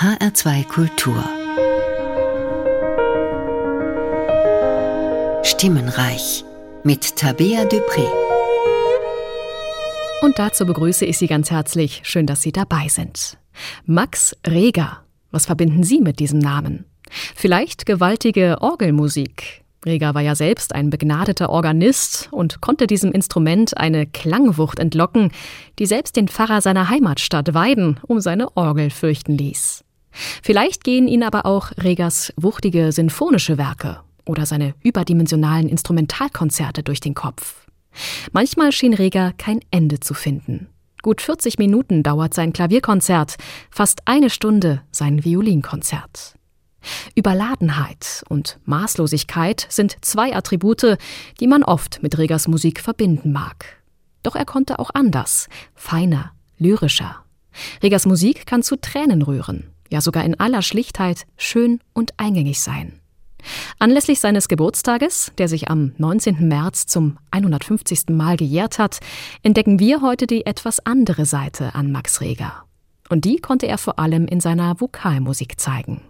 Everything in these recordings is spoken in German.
HR2 Kultur Stimmenreich mit Tabea Dupré. Und dazu begrüße ich Sie ganz herzlich. Schön, dass Sie dabei sind. Max Reger. Was verbinden Sie mit diesem Namen? Vielleicht gewaltige Orgelmusik. Reger war ja selbst ein begnadeter Organist und konnte diesem Instrument eine Klangwucht entlocken, die selbst den Pfarrer seiner Heimatstadt Weiden um seine Orgel fürchten ließ. Vielleicht gehen ihn aber auch Regers wuchtige sinfonische Werke oder seine überdimensionalen Instrumentalkonzerte durch den Kopf. Manchmal schien Reger kein Ende zu finden. Gut 40 Minuten dauert sein Klavierkonzert, fast eine Stunde sein Violinkonzert. Überladenheit und Maßlosigkeit sind zwei Attribute, die man oft mit Regers Musik verbinden mag. Doch er konnte auch anders, feiner, lyrischer. Regers Musik kann zu Tränen rühren, ja sogar in aller Schlichtheit schön und eingängig sein. Anlässlich seines Geburtstages, der sich am 19. März zum 150. Mal gejährt hat, entdecken wir heute die etwas andere Seite an Max Reger. Und die konnte er vor allem in seiner Vokalmusik zeigen.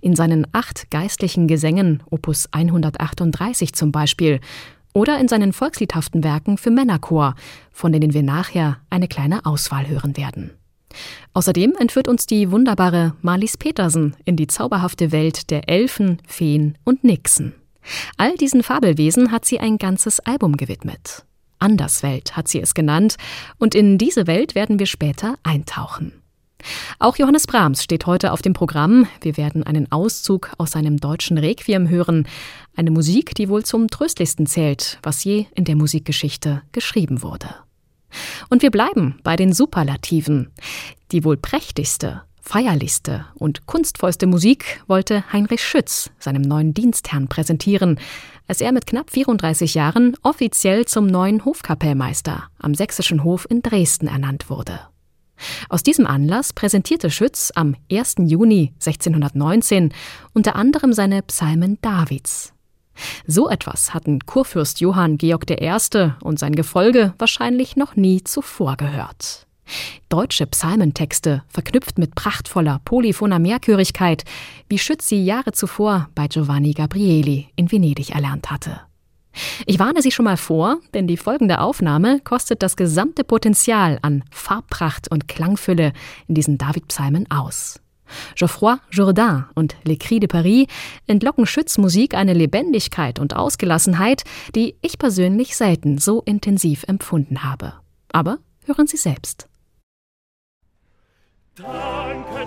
In seinen acht geistlichen Gesängen, Opus 138 zum Beispiel, oder in seinen volksliedhaften Werken für Männerchor, von denen wir nachher eine kleine Auswahl hören werden. Außerdem entführt uns die wunderbare Marlies Petersen in die zauberhafte Welt der Elfen, Feen und Nixen. All diesen Fabelwesen hat sie ein ganzes Album gewidmet. Anderswelt hat sie es genannt, und in diese Welt werden wir später eintauchen. Auch Johannes Brahms steht heute auf dem Programm. Wir werden einen Auszug aus seinem deutschen Requiem hören, eine Musik, die wohl zum tröstlichsten zählt, was je in der Musikgeschichte geschrieben wurde. Und wir bleiben bei den Superlativen. Die wohl prächtigste, feierlichste und kunstvollste Musik wollte Heinrich Schütz seinem neuen Dienstherrn präsentieren, als er mit knapp 34 Jahren offiziell zum neuen Hofkapellmeister am Sächsischen Hof in Dresden ernannt wurde. Aus diesem Anlass präsentierte Schütz am 1. Juni 1619 unter anderem seine Psalmen Davids. So etwas hatten Kurfürst Johann Georg I. und sein Gefolge wahrscheinlich noch nie zuvor gehört. Deutsche Psalmentexte verknüpft mit prachtvoller polyphoner Mehrchörigkeit, wie Schütz sie Jahre zuvor bei Giovanni Gabrieli in Venedig erlernt hatte. Ich warne Sie schon mal vor, denn die folgende Aufnahme kostet das gesamte Potenzial an Farbpracht und Klangfülle in diesen David-Psalmen aus. Geoffroy Jourdain und Les Cris de Paris entlocken Schütz Musik eine Lebendigkeit und Ausgelassenheit, die ich persönlich selten so intensiv empfunden habe. Aber hören Sie selbst. Danke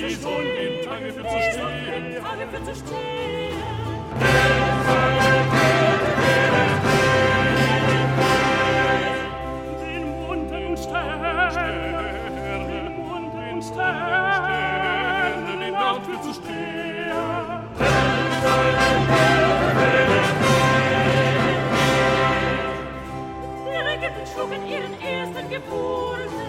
Die Sonne den Tage für zu stehen. Tage für zu stehen. Den Mond und Sterne, den Mond und Sterne, den Nacht für zu stehen. Schlugen ihren ersten Geburten.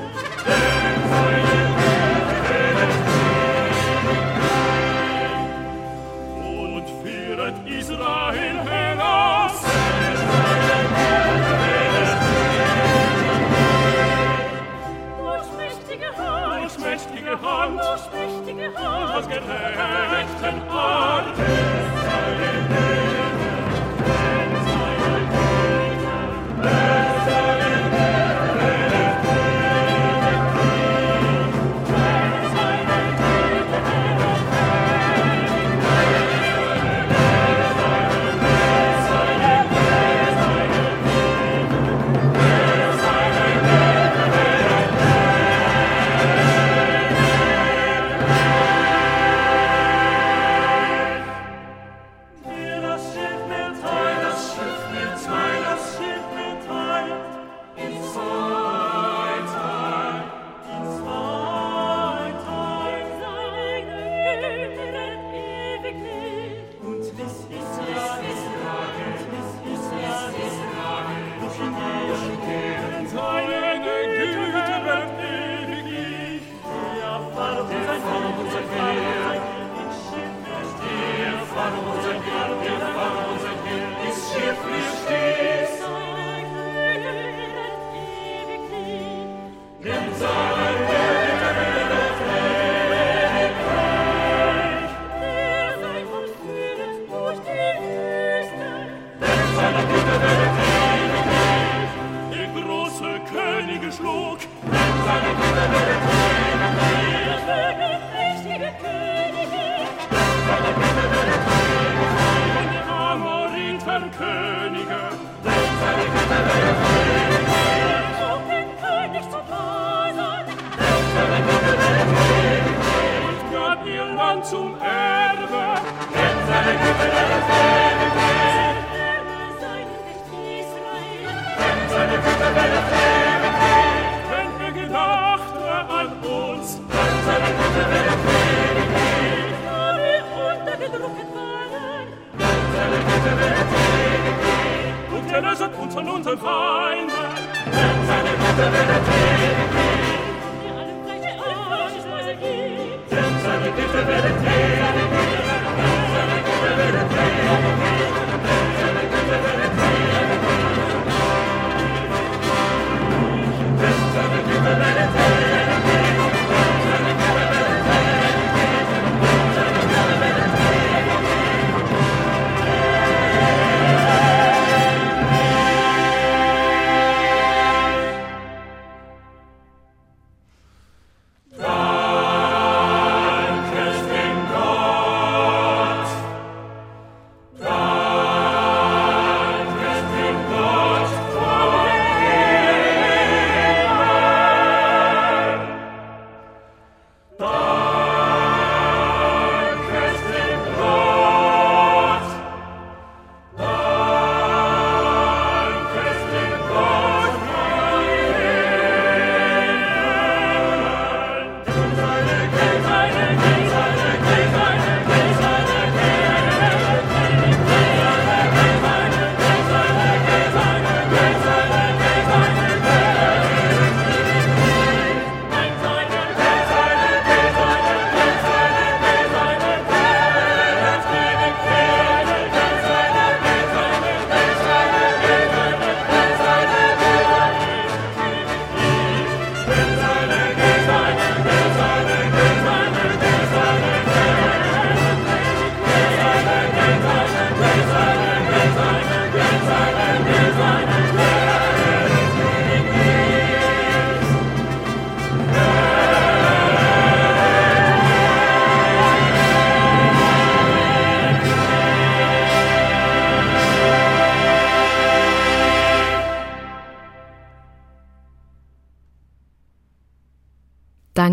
Land, das mächtige Hand, das gerechten Artes, sei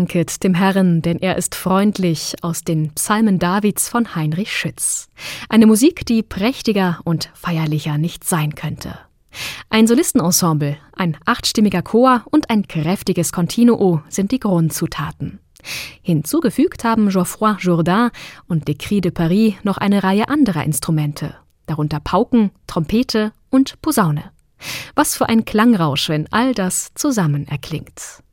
Danket dem Herrn, denn er ist freundlich aus den Psalmen Davids von Heinrich Schütz. Eine Musik, die prächtiger und feierlicher nicht sein könnte. Ein Solistenensemble, ein achtstimmiger Chor und ein kräftiges Continuo sind die Grundzutaten. Hinzugefügt haben Geoffroy Jourdain und Les Cris de Paris noch eine Reihe anderer Instrumente, darunter Pauken, Trompete und Posaune. Was für ein Klangrausch, wenn all das zusammen erklingt.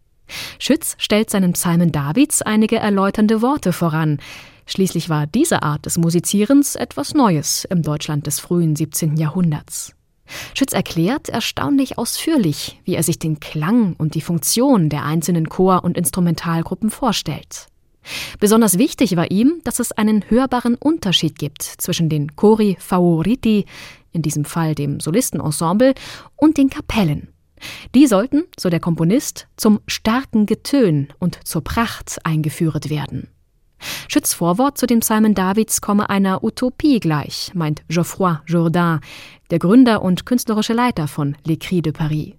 Schütz stellt seinen Psalmen Davids einige erläuternde Worte voran. Schließlich war diese Art des Musizierens etwas Neues im Deutschland des frühen 17. Jahrhunderts. Schütz erklärt erstaunlich ausführlich, wie er sich den Klang und die Funktion der einzelnen Chor- und Instrumentalgruppen vorstellt. Besonders wichtig war ihm, dass es einen hörbaren Unterschied gibt zwischen den Chori Favoriti, in diesem Fall dem Solistenensemble, und den Kapellen. Die sollten, so der Komponist, zum starken Getön und zur Pracht eingeführt werden. Schütz Vorwort zu den Psalmen Davids komme einer Utopie gleich, meint Geoffroy Jourdain, der Gründer und künstlerische Leiter von Les Cris de Paris.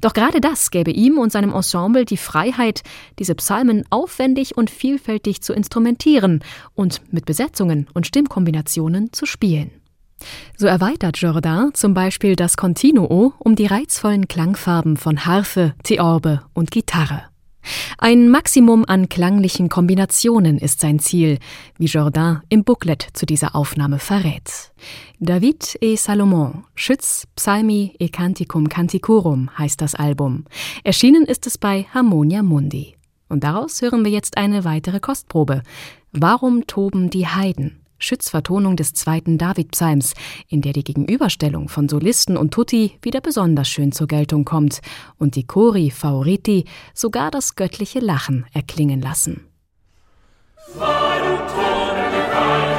Doch gerade das gäbe ihm und seinem Ensemble die Freiheit, diese Psalmen aufwendig und vielfältig zu instrumentieren und mit Besetzungen und Stimmkombinationen zu spielen. So erweitert Jourdain zum Beispiel das Continuo um die reizvollen Klangfarben von Harfe, Theorbe und Gitarre. Ein Maximum an klanglichen Kombinationen ist sein Ziel, wie Jourdain im Booklet zu dieser Aufnahme verrät. David et Salomon, Schütz, Psalmi e Canticum Canticorum heißt das Album. Erschienen ist es bei Harmonia Mundi. Und daraus hören wir jetzt eine weitere Kostprobe. Warum toben die Heiden? Schützvertonung des zweiten Davidpsalms, in der die Gegenüberstellung von Solisten und Tutti wieder besonders schön zur Geltung kommt und die Chori Favoriti sogar das göttliche Lachen erklingen lassen. Warum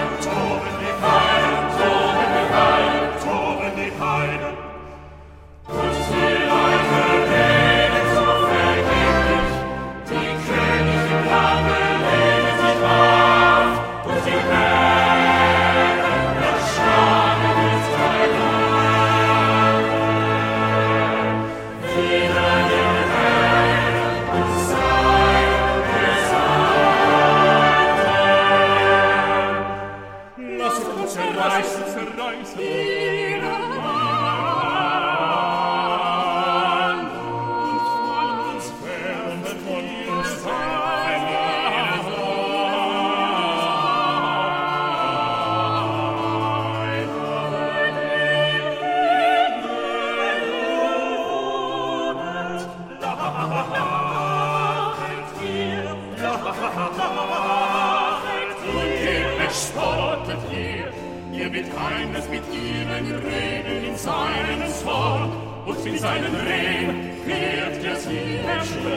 in seinen Zorn, und in seinen Reden wird er sie erschrecken.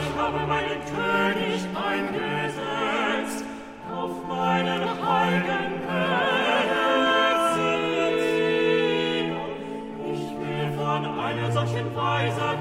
Ich habe meinen König eingesetzt auf meinen heiligen Herzen. Ich will von einer solchen Weiser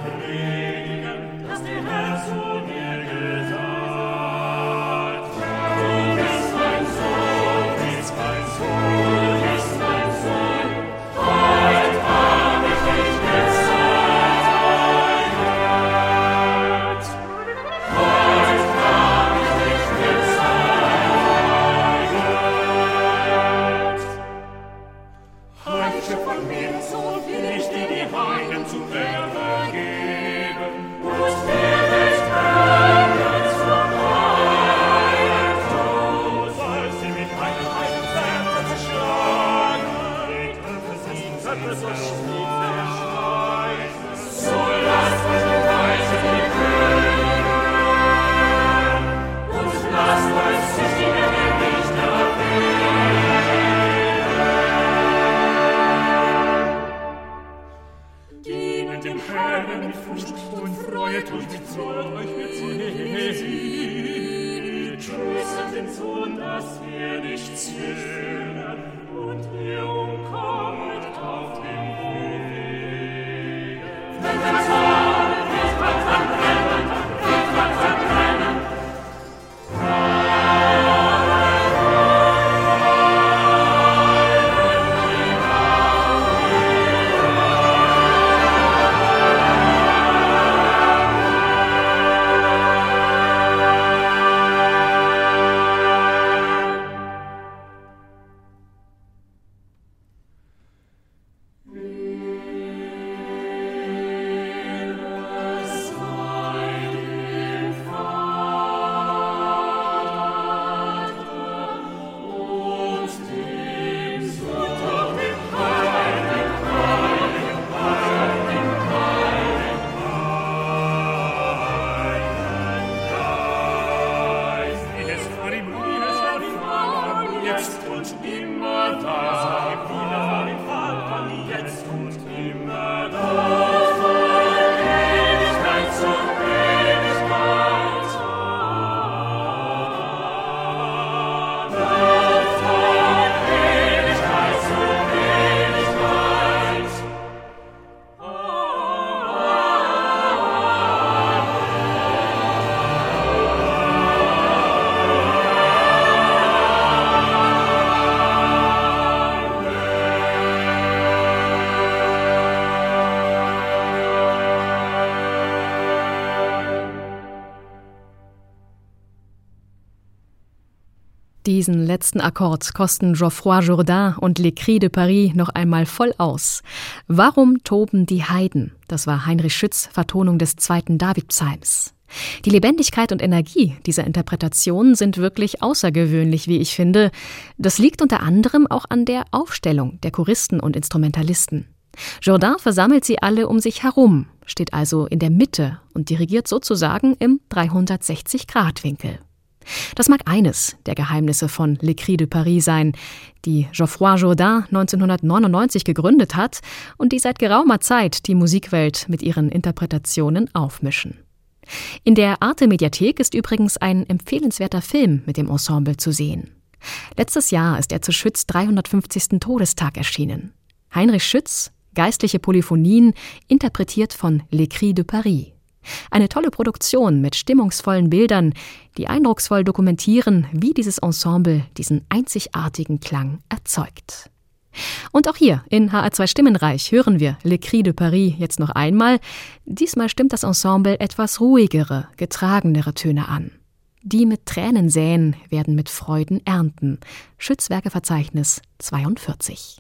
Diesen letzten Akkord kosten Geoffroy Jourdain und Les Cris de Paris noch einmal voll aus. Warum toben die Heiden? Das war Heinrich Schütz Vertonung des zweiten Davidpsalms. Die Lebendigkeit und Energie dieser Interpretation sind wirklich außergewöhnlich, wie ich finde. Das liegt unter anderem auch an der Aufstellung der Choristen und Instrumentalisten. Jourdain versammelt sie alle um sich herum, steht also in der Mitte und dirigiert sozusagen im 360-Grad-Winkel. Das mag eines der Geheimnisse von Les Cris de Paris sein, die Geoffroy Jourdain 1999 gegründet hat und die seit geraumer Zeit die Musikwelt mit ihren Interpretationen aufmischen. In der Arte Mediathek ist übrigens ein empfehlenswerter Film mit dem Ensemble zu sehen. Letztes Jahr ist er zu Schütz 350. Todestag erschienen. Heinrich Schütz, geistliche Polyphonien, interpretiert von Les Cris de Paris. Eine tolle Produktion mit stimmungsvollen Bildern, die eindrucksvoll dokumentieren, wie dieses Ensemble diesen einzigartigen Klang erzeugt. Und auch hier in HR2 Stimmenreich hören wir Le Cri de Paris jetzt noch einmal. Diesmal stimmt das Ensemble etwas ruhigere, getragenere Töne an. Die mit Tränen säen, werden mit Freuden ernten. Schützwerkeverzeichnis 42.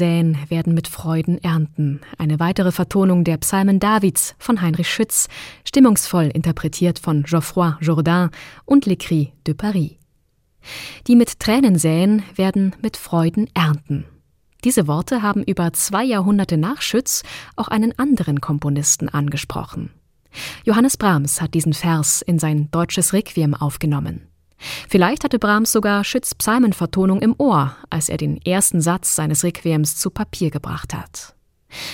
säen, werden mit Freuden ernten. Eine weitere Vertonung der Psalmen Davids von Heinrich Schütz, stimmungsvoll interpretiert von Geoffroy Jourdain und L'Écrit de Paris. Die mit Tränen säen, werden mit Freuden ernten. Diese Worte haben über zwei Jahrhunderte nach Schütz auch einen anderen Komponisten angesprochen. Johannes Brahms hat diesen Vers in sein deutsches Requiem aufgenommen. Vielleicht hatte Brahms sogar Schütz Psalmenvertonung im Ohr, als er den ersten Satz seines Requiems zu Papier gebracht hat.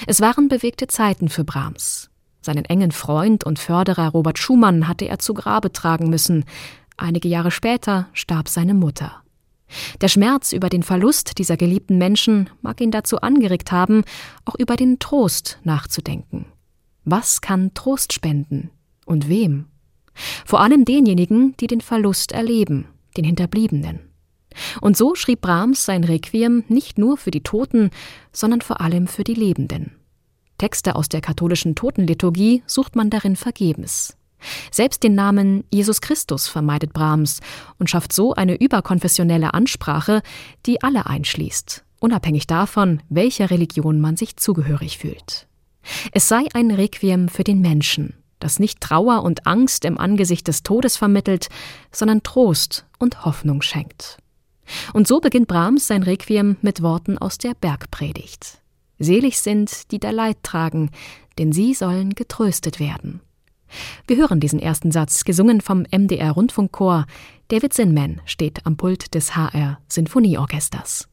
Es waren bewegte Zeiten für Brahms. Seinen engen Freund und Förderer Robert Schumann hatte er zu Grabe tragen müssen. Einige Jahre später starb seine Mutter. Der Schmerz über den Verlust dieser geliebten Menschen mag ihn dazu angeregt haben, auch über den Trost nachzudenken. Was kann Trost spenden? Und wem? Vor allem denjenigen, die den Verlust erleben, den Hinterbliebenen. Und so schrieb Brahms sein Requiem nicht nur für die Toten, sondern vor allem für die Lebenden. Texte aus der katholischen Totenliturgie sucht man darin vergebens. Selbst den Namen Jesus Christus vermeidet Brahms und schafft so eine überkonfessionelle Ansprache, die alle einschließt, unabhängig davon, welcher Religion man sich zugehörig fühlt. Es sei ein Requiem für den Menschen, das nicht Trauer und Angst im Angesicht des Todes vermittelt, sondern Trost und Hoffnung schenkt. Und so beginnt Brahms sein Requiem mit Worten aus der Bergpredigt. Selig sind, die da Leid tragen, denn sie sollen getröstet werden. Wir hören diesen ersten Satz, gesungen vom MDR Rundfunkchor. David Zinman steht am Pult des HR Sinfonieorchesters.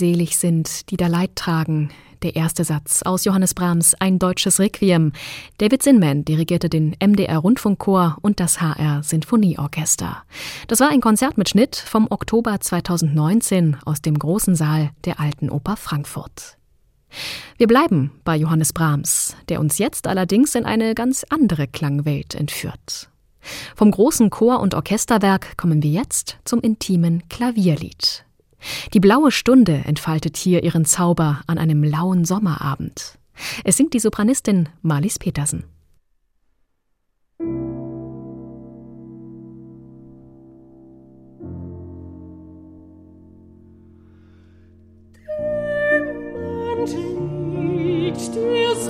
Selig sind, die da Leid tragen. Der erste Satz aus Johannes Brahms Ein deutsches Requiem. David Zinman dirigierte den MDR Rundfunkchor und das HR Sinfonieorchester. Das war ein Konzert mit Schnitt vom Oktober 2019 aus dem großen Saal der Alten Oper Frankfurt. Wir bleiben bei Johannes Brahms, der uns jetzt allerdings in eine ganz andere Klangwelt entführt. Vom großen Chor- und Orchesterwerk kommen wir jetzt zum intimen Klavierlied. Die blaue Stunde entfaltet hier ihren Zauber an einem lauen Sommerabend. Es singt die Sopranistin Marlies Petersen.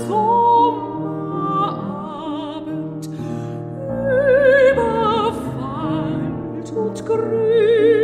Sommerabend überfallt und grünen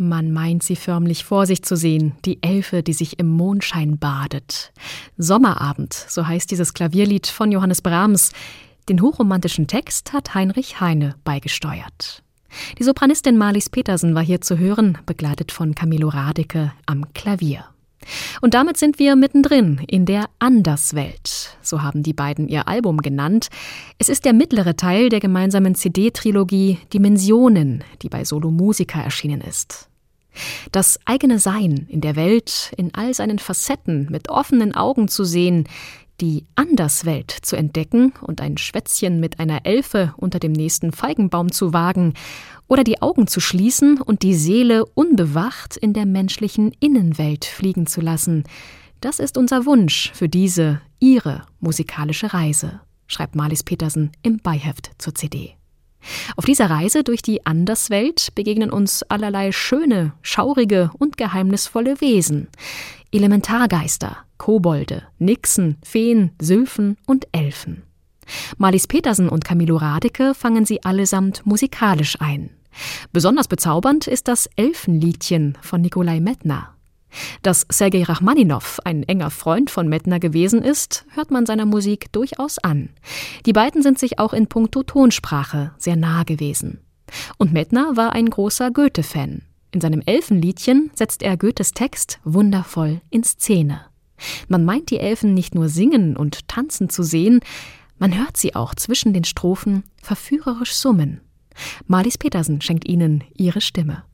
Man meint sie förmlich vor sich zu sehen, die Elfe, die sich im Mondschein badet. Sommerabend, so heißt dieses Klavierlied von Johannes Brahms. Den hochromantischen Text hat Heinrich Heine beigesteuert. Die Sopranistin Marlies Petersen war hier zu hören, begleitet von Camillo Radeke am Klavier. Und damit sind wir mittendrin in der Anderswelt. So haben die beiden ihr Album genannt. Es ist der mittlere Teil der gemeinsamen CD-Trilogie Dimensionen, die bei Solo Musica erschienen ist. Das eigene Sein in der Welt, in all seinen Facetten mit offenen Augen zu sehen, die Anderswelt zu entdecken und ein Schwätzchen mit einer Elfe unter dem nächsten Feigenbaum zu wagen oder die Augen zu schließen und die Seele unbewacht in der menschlichen Innenwelt fliegen zu lassen. Das ist unser Wunsch für diese, ihre musikalische Reise, schreibt Marlies Petersen im Beiheft zur CD. Auf dieser Reise durch die Anderswelt begegnen uns allerlei schöne, schaurige und geheimnisvolle Wesen. Elementargeister, Kobolde, Nixen, Feen, Sylphen und Elfen. Marlies Petersen und Camillo Radeke fangen sie allesamt musikalisch ein. Besonders bezaubernd ist das Elfenliedchen von Nikolai Medtner. Dass Sergei Rachmaninow ein enger Freund von Medtner gewesen ist, hört man seiner Musik durchaus an. Die beiden sind sich auch in puncto Tonsprache sehr nah gewesen. Und Medtner war ein großer Goethe-Fan. In seinem Elfenliedchen setzt er Goethes Text wundervoll in Szene. Man meint die Elfen nicht nur singen und tanzen zu sehen, man hört sie auch zwischen den Strophen verführerisch summen. Marlies Petersen schenkt ihnen ihre Stimme.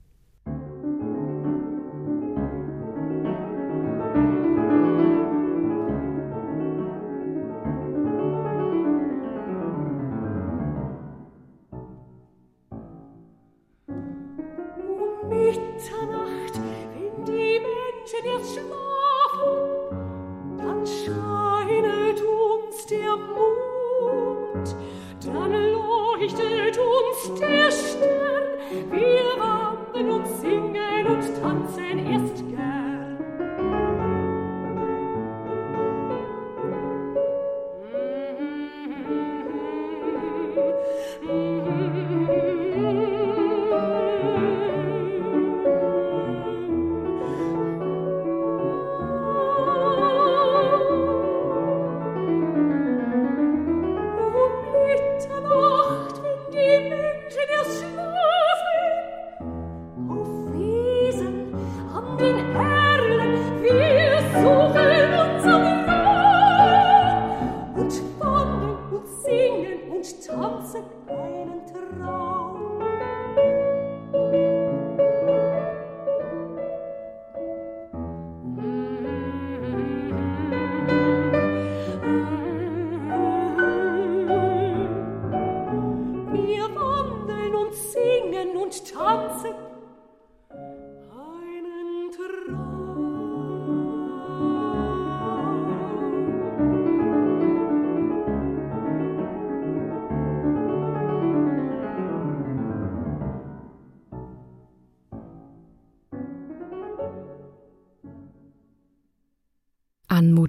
ist der Stern. Wir wandern und singen und tanzen erst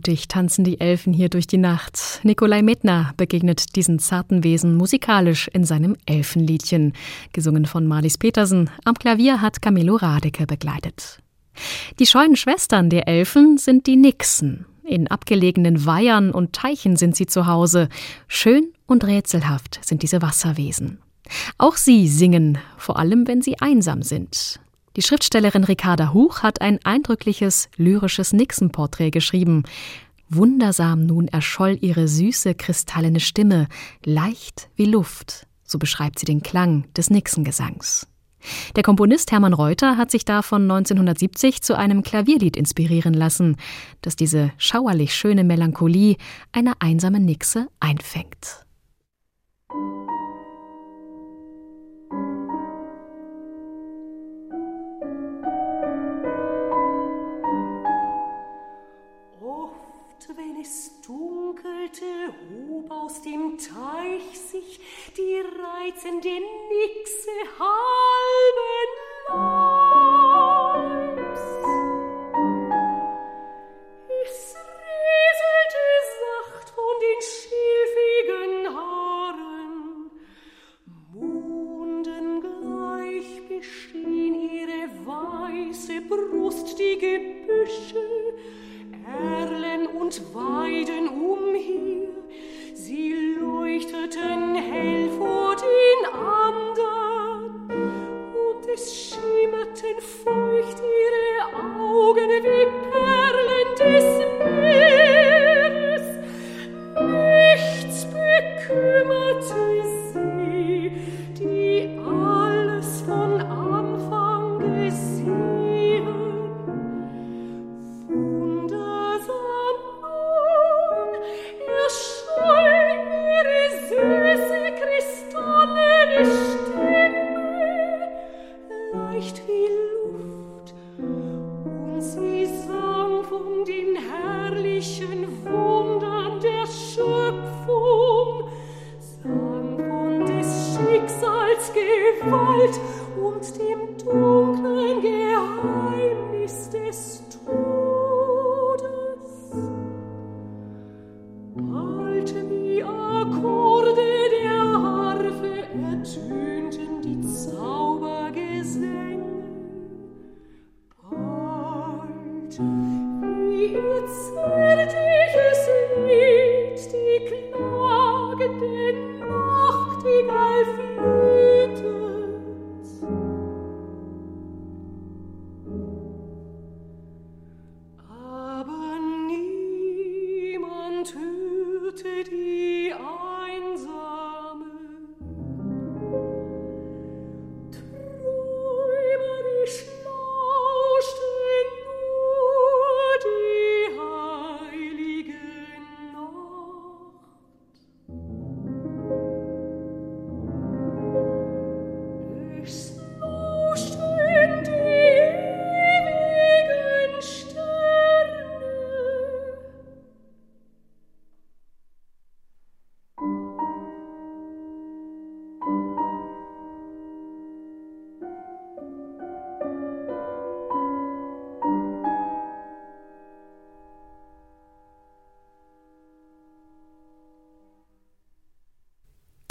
die Elfen hier durch die Nacht. Nikolai Medner begegnet diesen zarten Wesen musikalisch in seinem Elfenliedchen, gesungen von Marlies Petersen. Am Klavier hat Camillo Radeke begleitet. Die scheuen Schwestern der Elfen sind die Nixen. In abgelegenen Weihern und Teichen sind sie zu Hause. Schön und rätselhaft sind diese Wasserwesen. Auch sie singen, vor allem wenn sie einsam sind. Die Schriftstellerin Ricarda Huch hat ein eindrückliches lyrisches Nixon-Porträt geschrieben. Wundersam nun erscholl ihre süße, kristallene Stimme, leicht wie Luft. So beschreibt sie den Klang des Nixon-Gesangs. Der Komponist Hermann Reuter hat sich davon 1970 zu einem Klavierlied inspirieren lassen, das diese schauerlich schöne Melancholie einer einsamen Nixe einfängt. Aus dem Teich sich die reizende Nixe halben Leibs. Es rieselte sacht von den schilfigen Haaren, mondengleich beschien ihre weiße Brust die Gebüsche, Erlen und Weiden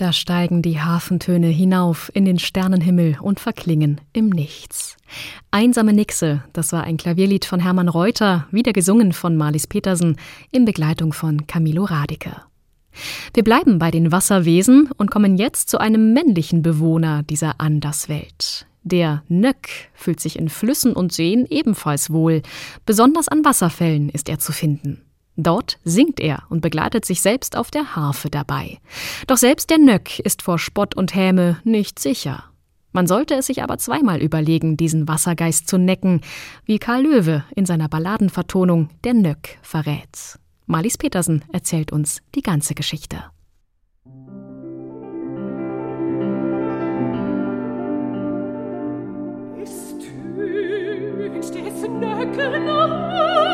Da steigen die Hafentöne hinauf in den Sternenhimmel und verklingen im Nichts. Einsame Nixe, das war ein Klavierlied von Hermann Reuter, wieder gesungen von Marlies Petersen in Begleitung von Camilo Radeke. Wir bleiben bei den Wasserwesen und kommen jetzt zu einem männlichen Bewohner dieser Anderswelt. Der Nöck fühlt sich in Flüssen und Seen ebenfalls wohl. Besonders an Wasserfällen ist er zu finden. Dort singt er und begleitet sich selbst auf der Harfe dabei. Doch selbst der Nöck ist vor Spott und Häme nicht sicher. Man sollte es sich aber zweimal überlegen, diesen Wassergeist zu necken, wie Karl Löwe in seiner Balladenvertonung Der Nöck verrät. Marlies Petersen erzählt uns die ganze Geschichte. Es tönt des Nöcken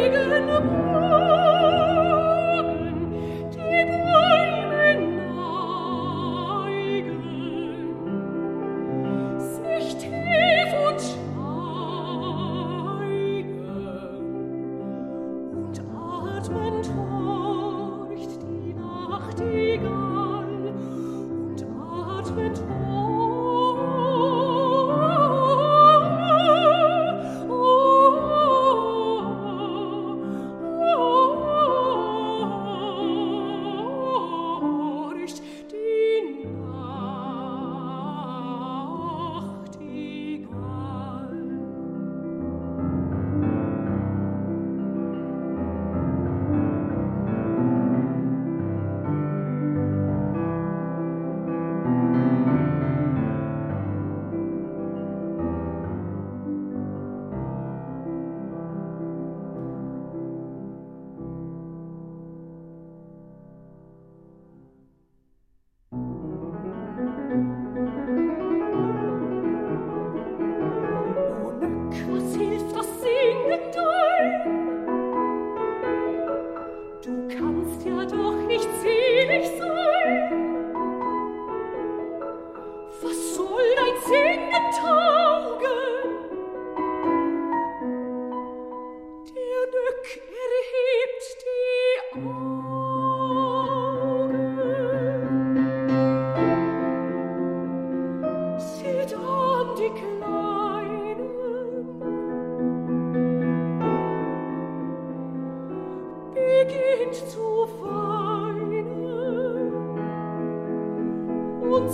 zu weinen und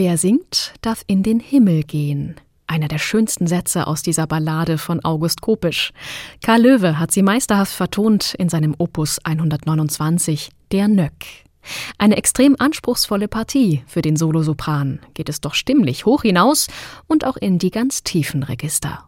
Wer singt, darf in den Himmel gehen. Einer der schönsten Sätze aus dieser Ballade von August Kopisch. Karl Löwe hat sie meisterhaft vertont in seinem Opus 129, Der Nöck. Eine extrem anspruchsvolle Partie für den Solosopran, geht es doch stimmlich hoch hinaus und auch in die ganz tiefen Register.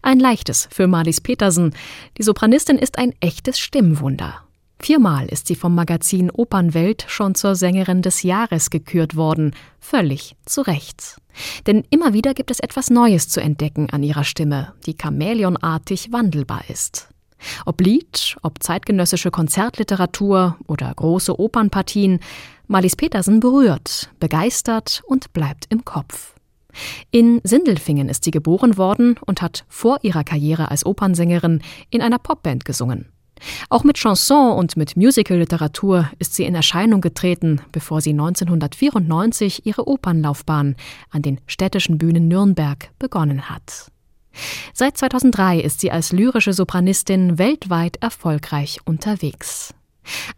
Ein leichtes für Marlies Petersen. Die Sopranistin ist ein echtes Stimmwunder. Viermal ist sie vom Magazin Opernwelt schon zur Sängerin des Jahres gekürt worden, völlig zu Recht. Denn immer wieder gibt es etwas Neues zu entdecken an ihrer Stimme, die chamäleonartig wandelbar ist. Ob Lied, ob zeitgenössische Konzertliteratur oder große Opernpartien, Marlies Petersen berührt, begeistert und bleibt im Kopf. In Sindelfingen ist sie geboren worden und hat vor ihrer Karriere als Opernsängerin in einer Popband gesungen. Auch mit Chanson und mit Musicalliteratur ist sie in Erscheinung getreten, bevor sie 1994 ihre Opernlaufbahn an den städtischen Bühnen Nürnberg begonnen hat. Seit 2003 ist sie als lyrische Sopranistin weltweit erfolgreich unterwegs.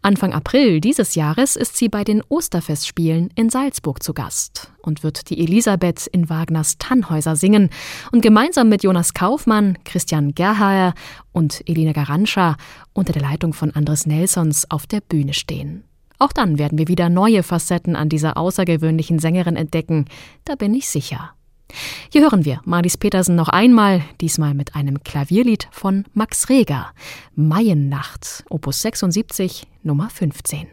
Anfang April dieses Jahres ist sie bei den Osterfestspielen in Salzburg zu Gast und wird die Elisabeth in Wagners Tannhäuser singen und gemeinsam mit Jonas Kaufmann, Christian Gerhaer und Elina Garanscha unter der Leitung von Andres Nelsons auf der Bühne stehen. Auch dann werden wir wieder neue Facetten an dieser außergewöhnlichen Sängerin entdecken, da bin ich sicher. Hier hören wir Marlies Petersen noch einmal, diesmal mit einem Klavierlied von Max Reger, Maiennacht, Opus 76, Nummer 15.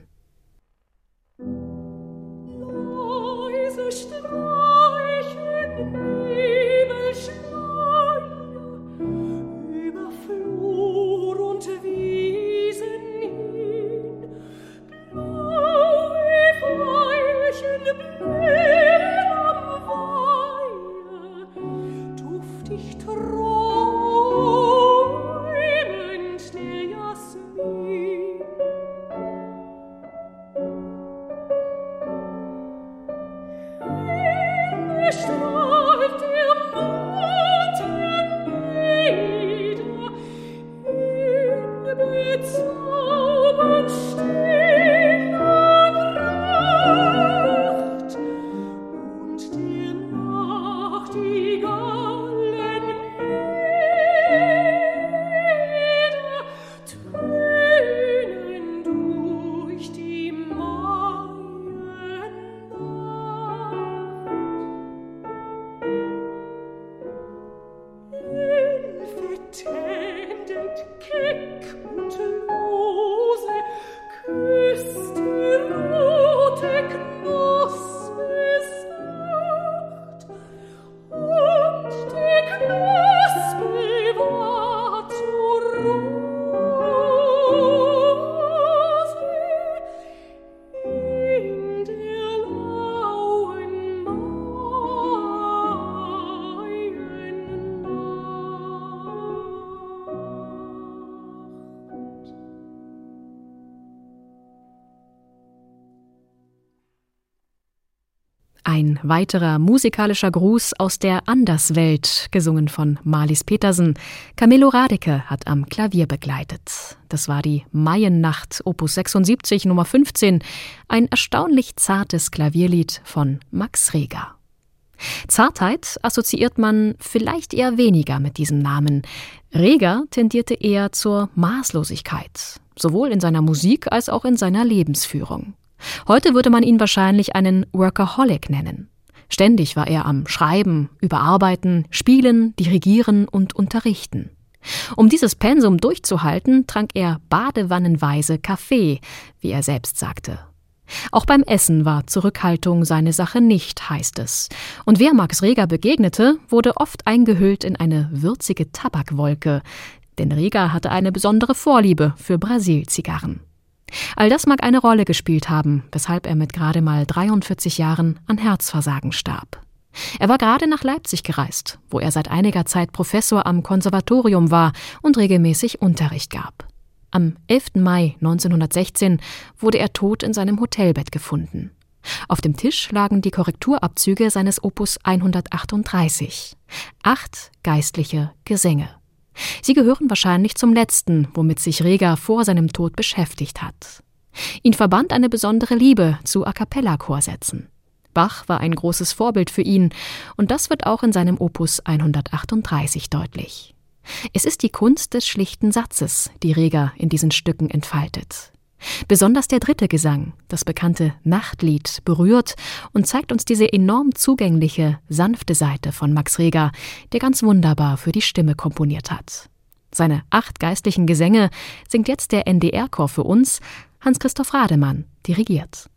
weiterer musikalischer Gruß aus der Anderswelt, gesungen von Marlies Petersen. Camillo Radeke hat am Klavier begleitet. Das war die Maiennacht, Opus 76, Nummer 15, ein erstaunlich zartes Klavierlied von Max Reger. Zartheit assoziiert man vielleicht eher weniger mit diesem Namen. Reger tendierte eher zur Maßlosigkeit, sowohl in seiner Musik als auch in seiner Lebensführung. Heute würde man ihn wahrscheinlich einen Workaholic nennen. Ständig war er am Schreiben, Überarbeiten, Spielen, Dirigieren und Unterrichten. Um dieses Pensum durchzuhalten, trank er badewannenweise Kaffee, wie er selbst sagte. Auch beim Essen war Zurückhaltung seine Sache nicht, heißt es. Und wer Max Reger begegnete, wurde oft eingehüllt in eine würzige Tabakwolke, denn Reger hatte eine besondere Vorliebe für Brasilzigarren. All das mag eine Rolle gespielt haben, weshalb er mit gerade mal 43 Jahren an Herzversagen starb. Er war gerade nach Leipzig gereist, wo er seit einiger Zeit Professor am Konservatorium war und regelmäßig Unterricht gab. Am 11. Mai 1916 wurde er tot in seinem Hotelbett gefunden. Auf dem Tisch lagen die Korrekturabzüge seines Opus 138. Acht geistliche Gesänge. Sie gehören wahrscheinlich zum letzten, womit sich Reger vor seinem Tod beschäftigt hat. Ihn verband eine besondere Liebe zu A cappella-Chorsätzen. Bach war ein großes Vorbild für ihn, und das wird auch in seinem Opus 138 deutlich. Es ist die Kunst des schlichten Satzes, die Reger in diesen Stücken entfaltet. Besonders der dritte Gesang, das bekannte Nachtlied, berührt und zeigt uns diese enorm zugängliche, sanfte Seite von Max Reger, der ganz wunderbar für die Stimme komponiert hat. Seine acht geistlichen Gesänge singt jetzt der NDR-Chor für uns, Hans-Christoph Rademann dirigiert.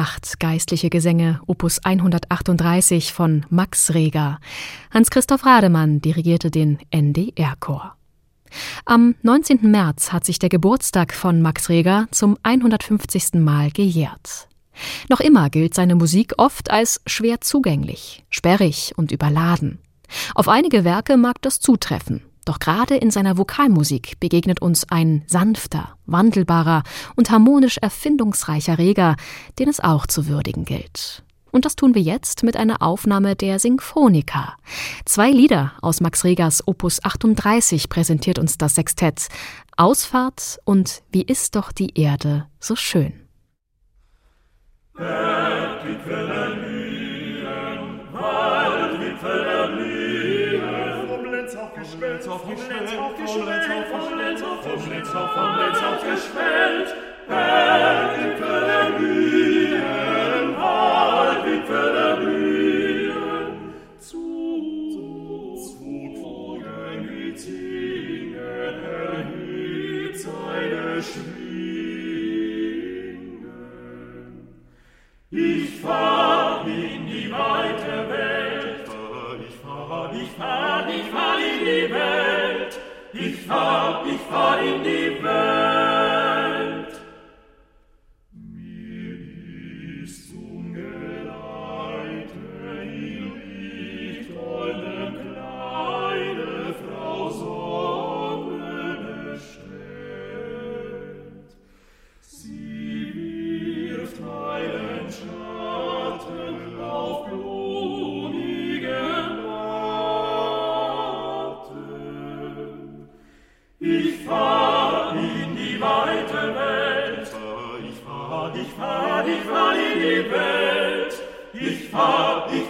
8 Geistliche Gesänge Opus 138 von Max Reger. Hans-Christoph Rademann dirigierte den NDR-Chor. Am 19. März hat sich der Geburtstag von Max Reger zum 150. Mal gejährt. Noch immer gilt seine Musik oft als schwer zugänglich, sperrig und überladen. Auf einige Werke mag das zutreffen, doch gerade in seiner Vokalmusik begegnet uns ein sanfter, wandelbarer und harmonisch erfindungsreicher Reger, den es auch zu würdigen gilt. Und das tun wir jetzt mit einer Aufnahme der Sinfonika. Zwei Lieder aus Max Regers Opus 38 präsentiert uns das Sextett. Ausfahrt und Wie ist doch die Erde so schön. Bergwipfel Lenz aufgeschwellt, vom Lenz aufgeschwellt, vom Lenz aufgeschwellt, Bergwipfel erblühen, Waldwipfel erblühen, zu, zu Vogel mit Singen erhebt seine Schwingen. Ich fahr in die weite Welt, ich fahr, ich fahr, ich fahr in die Welt, ich fahr, ich fahr in die Welt.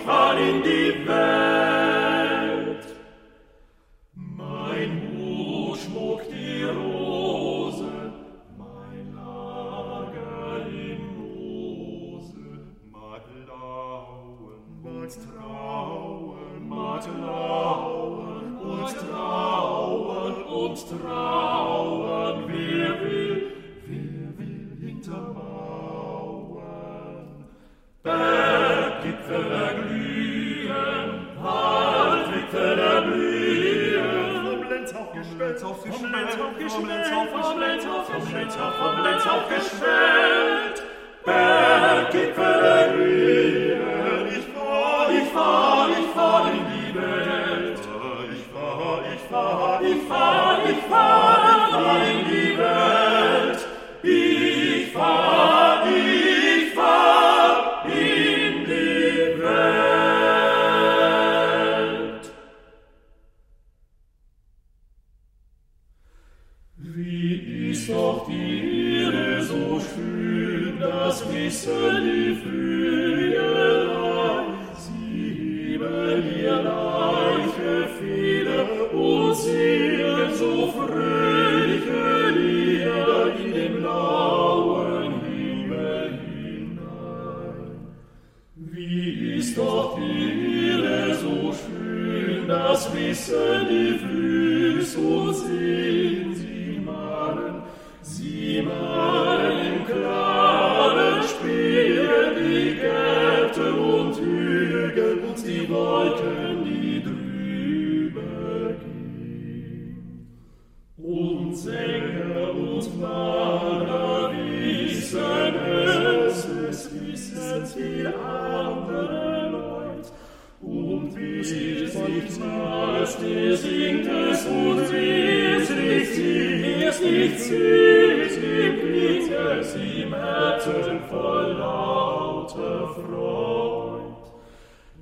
Fahr, ich fahr in die Welt. Lenz aufgeschwellt, vom Lenz aufgeschwellt, vom Lenz aufgeschwellt, Berggipfel erglühen, Erde so schön, das wissen die Flügelein. Sie heben ihr leiche Feder und singen so fröhliche Lieder in den blauen Himmel hinein. Wie ist doch die Erde so schön, das wissen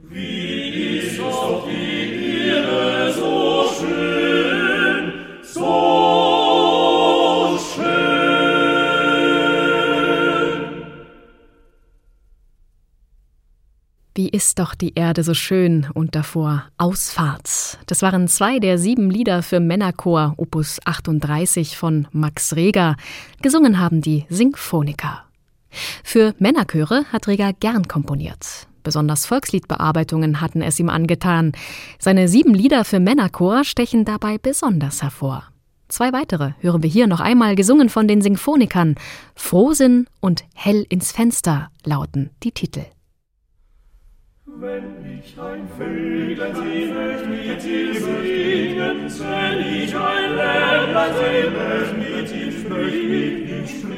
Wie ist doch die Erde so schön, so schön. Wie ist doch die Erde so schön und davor Ausfahrt. Das waren zwei der sieben Lieder für Männerchor Opus 38 von Max Reger. Gesungen haben die Sinfoniker. Für Männerchöre hat Reger gern komponiert. Besonders Volksliedbearbeitungen hatten es ihm angetan. Seine sieben Lieder für Männerchor stechen dabei besonders hervor. Zwei weitere hören wir hier noch einmal gesungen von den Sinfonikern. Frohsinn und Hell ins Fenster lauten die Titel. Wenn ich ein Vögel sehe, mit ihm singen, wenn ich ein Lämmlein mit ihm mit ihm springen.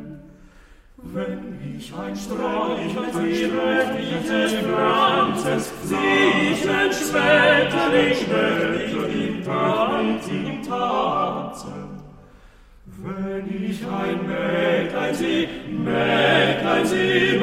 Wenn ich ein Streich sehe, möcht ich es Franzes, sieh ich ein Schmetterling, ich im Tanz, im Tanzen. Wenn ich ein Mägdlein sieh, Mägdlein sieh,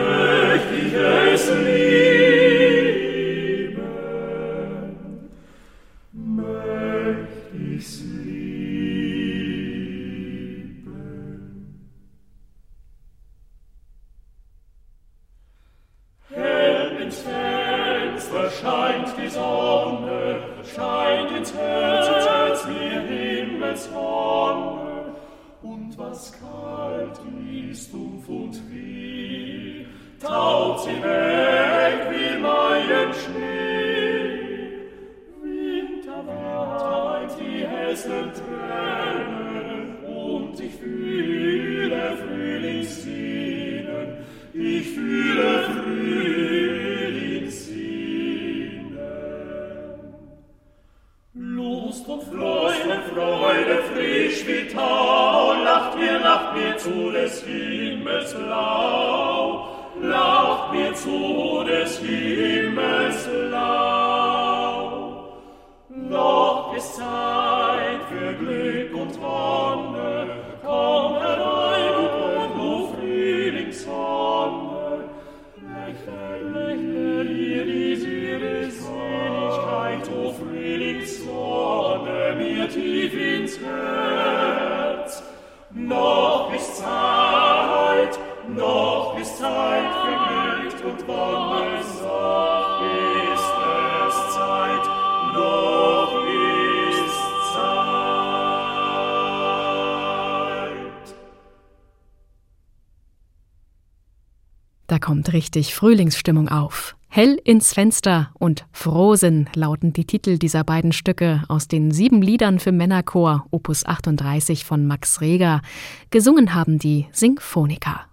kommt richtig Frühlingsstimmung auf. Hell ins Fenster und Frohsinn lauten die Titel dieser beiden Stücke aus den sieben Liedern für Männerchor Opus 38 von Max Reger. Gesungen haben die Sinfoniker.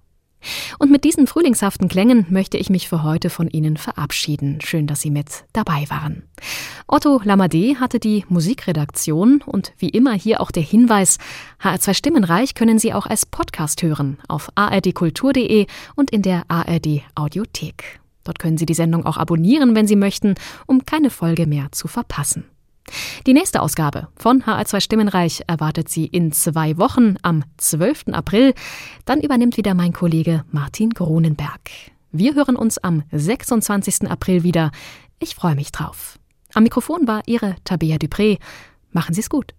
Und mit diesen frühlingshaften Klängen möchte ich mich für heute von Ihnen verabschieden. Schön, dass Sie mit dabei waren. Otto Lamadé hatte die Musikredaktion und wie immer hier auch der Hinweis, HR2 Stimmenreich können Sie auch als Podcast hören auf ardkultur.de und in der ARD Audiothek. Dort können Sie die Sendung auch abonnieren, wenn Sie möchten, um keine Folge mehr zu verpassen. Die nächste Ausgabe von HR2 Stimmenreich erwartet Sie in zwei Wochen am 12. April. Dann übernimmt wieder mein Kollege Martin Grunenberg. Wir hören uns am 26. April wieder. Ich freue mich drauf. Am Mikrofon war Ihre Tabea Dupré. Machen Sie es gut.